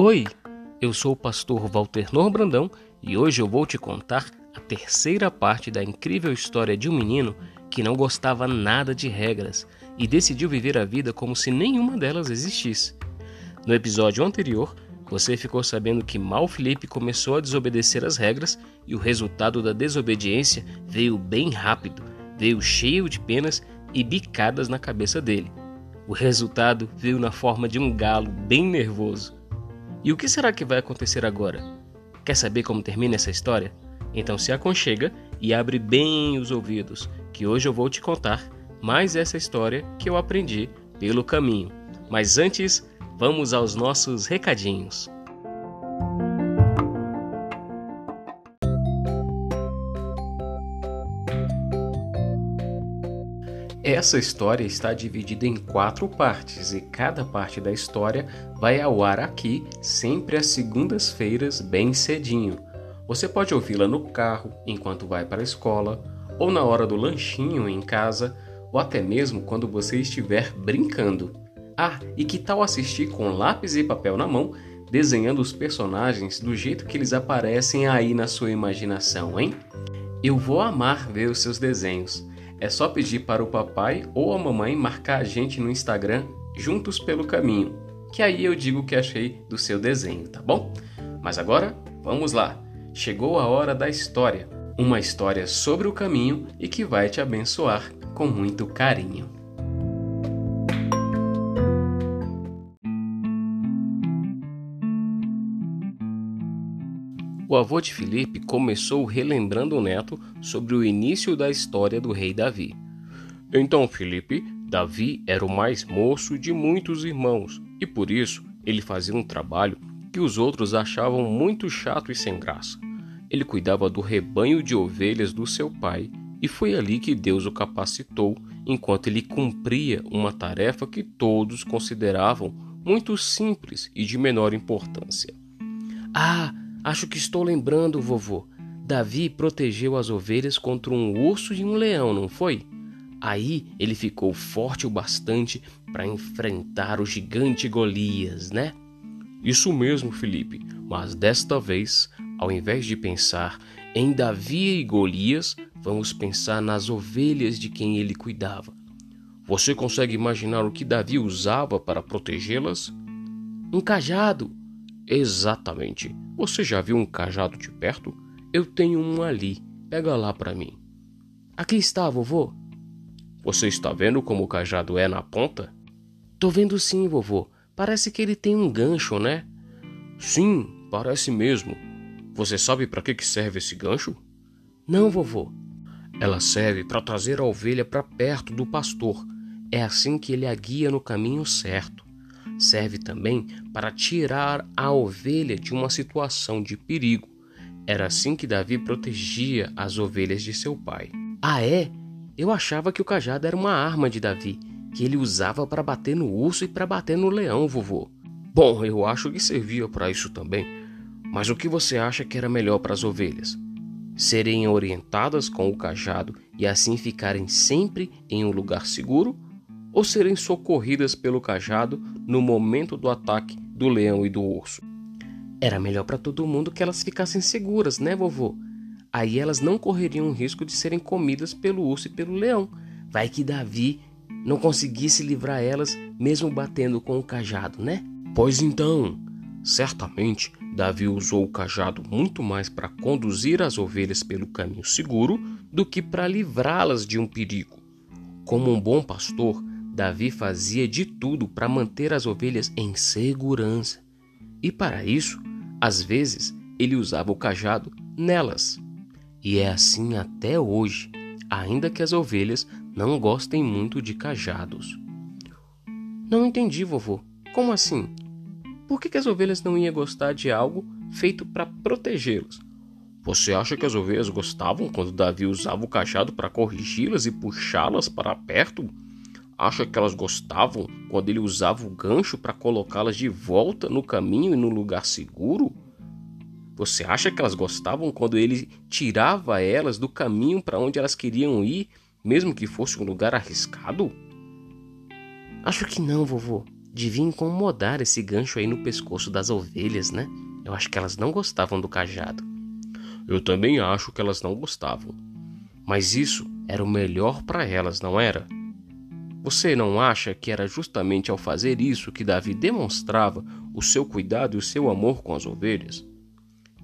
Oi, eu sou o pastor Walter Nor Brandão e hoje eu vou te contar a terceira parte da incrível história de um menino que não gostava nada de regras e decidiu viver a vida como se nenhuma delas existisse. No episódio anterior, você ficou sabendo que Mal Felipe começou a desobedecer as regras e o resultado da desobediência veio bem rápido, veio cheio de penas e bicadas na cabeça dele. O resultado veio na forma de um galo bem nervoso. E o que será que vai acontecer agora? Quer saber como termina essa história? Então se aconchega e abre bem os ouvidos, que hoje eu vou te contar mais essa história que eu aprendi pelo caminho. Mas antes, vamos aos nossos recadinhos. Essa história está dividida em quatro partes e cada parte da história vai ao ar aqui sempre às segundas-feiras, bem cedinho. Você pode ouvi-la no carro enquanto vai para a escola, ou na hora do lanchinho em casa, ou até mesmo quando você estiver brincando. Ah, e que tal assistir com lápis e papel na mão, desenhando os personagens do jeito que eles aparecem aí na sua imaginação, hein? Eu vou amar ver os seus desenhos. É só pedir para o papai ou a mamãe marcar a gente no Instagram juntos pelo caminho, que aí eu digo o que achei do seu desenho, tá bom? Mas agora, vamos lá. Chegou a hora da história. Uma história sobre o caminho e que vai te abençoar com muito carinho. O avô de Filipe começou relembrando o neto sobre o início da história do rei Davi. Então, Filipe, Davi era o mais moço de muitos irmãos e por isso ele fazia um trabalho que os outros achavam muito chato e sem graça. Ele cuidava do rebanho de ovelhas do seu pai e foi ali que Deus o capacitou enquanto ele cumpria uma tarefa que todos consideravam muito simples e de menor importância. Ah, Acho que estou lembrando, vovô. Davi protegeu as ovelhas contra um urso e um leão, não foi? Aí ele ficou forte o bastante para enfrentar o gigante Golias, né? Isso mesmo, Felipe. Mas desta vez, ao invés de pensar em Davi e Golias, vamos pensar nas ovelhas de quem ele cuidava. Você consegue imaginar o que Davi usava para protegê-las? Um cajado. Exatamente. Você já viu um cajado de perto? Eu tenho um ali. Pega lá para mim. Aqui está, vovô. Você está vendo como o cajado é na ponta? Tô vendo sim, vovô. Parece que ele tem um gancho, né? Sim, parece mesmo. Você sabe para que serve esse gancho? Não, vovô. Ela serve para trazer a ovelha para perto do pastor. É assim que ele a guia no caminho certo serve também para tirar a ovelha de uma situação de perigo. Era assim que Davi protegia as ovelhas de seu pai. Ah, é? Eu achava que o cajado era uma arma de Davi, que ele usava para bater no urso e para bater no leão, vovô. Bom, eu acho que servia para isso também. Mas o que você acha que era melhor para as ovelhas? Serem orientadas com o cajado e assim ficarem sempre em um lugar seguro? Ou serem socorridas pelo cajado no momento do ataque do leão e do urso. Era melhor para todo mundo que elas ficassem seguras, né, vovô? Aí elas não correriam o risco de serem comidas pelo urso e pelo leão. Vai que Davi não conseguisse livrar elas mesmo batendo com o cajado, né? Pois então, certamente Davi usou o cajado muito mais para conduzir as ovelhas pelo caminho seguro do que para livrá-las de um perigo. Como um bom pastor, Davi fazia de tudo para manter as ovelhas em segurança. E para isso, às vezes, ele usava o cajado nelas. E é assim até hoje, ainda que as ovelhas não gostem muito de cajados. Não entendi, vovô. Como assim? Por que, que as ovelhas não iam gostar de algo feito para protegê-las? Você acha que as ovelhas gostavam quando Davi usava o cajado para corrigi-las e puxá-las para perto? Acha que elas gostavam quando ele usava o gancho para colocá-las de volta no caminho e no lugar seguro? Você acha que elas gostavam quando ele tirava elas do caminho para onde elas queriam ir, mesmo que fosse um lugar arriscado? Acho que não, vovô. Devia incomodar esse gancho aí no pescoço das ovelhas, né? Eu acho que elas não gostavam do cajado. Eu também acho que elas não gostavam. Mas isso era o melhor para elas, não era? Você não acha que era justamente ao fazer isso que Davi demonstrava o seu cuidado e o seu amor com as ovelhas?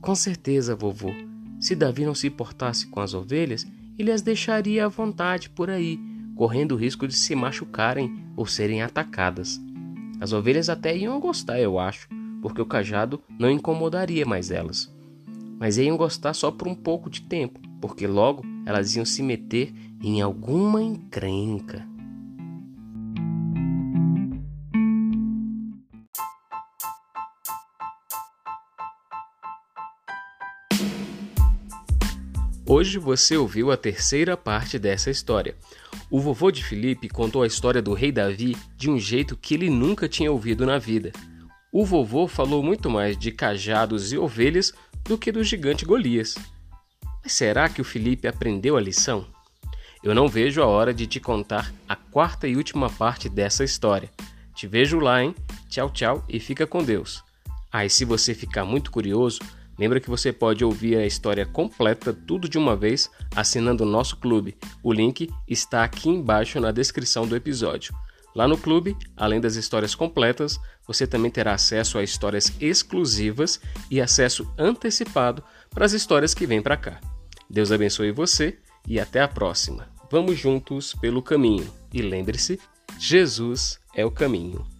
Com certeza, vovô. Se Davi não se importasse com as ovelhas, ele as deixaria à vontade por aí, correndo o risco de se machucarem ou serem atacadas. As ovelhas até iam gostar, eu acho, porque o cajado não incomodaria mais elas. Mas iam gostar só por um pouco de tempo, porque logo elas iam se meter em alguma encrenca. Hoje você ouviu a terceira parte dessa história. O vovô de Felipe contou a história do rei Davi de um jeito que ele nunca tinha ouvido na vida. O vovô falou muito mais de cajados e ovelhas do que do gigante Golias. Mas será que o Felipe aprendeu a lição? Eu não vejo a hora de te contar a quarta e última parte dessa história. Te vejo lá, hein? Tchau, tchau e fica com Deus. Ah, e se você ficar muito curioso, Lembra que você pode ouvir a história completa, tudo de uma vez, assinando o nosso clube. O link está aqui embaixo na descrição do episódio. Lá no clube, além das histórias completas, você também terá acesso a histórias exclusivas e acesso antecipado para as histórias que vêm para cá. Deus abençoe você e até a próxima. Vamos juntos pelo caminho e lembre-se: Jesus é o caminho.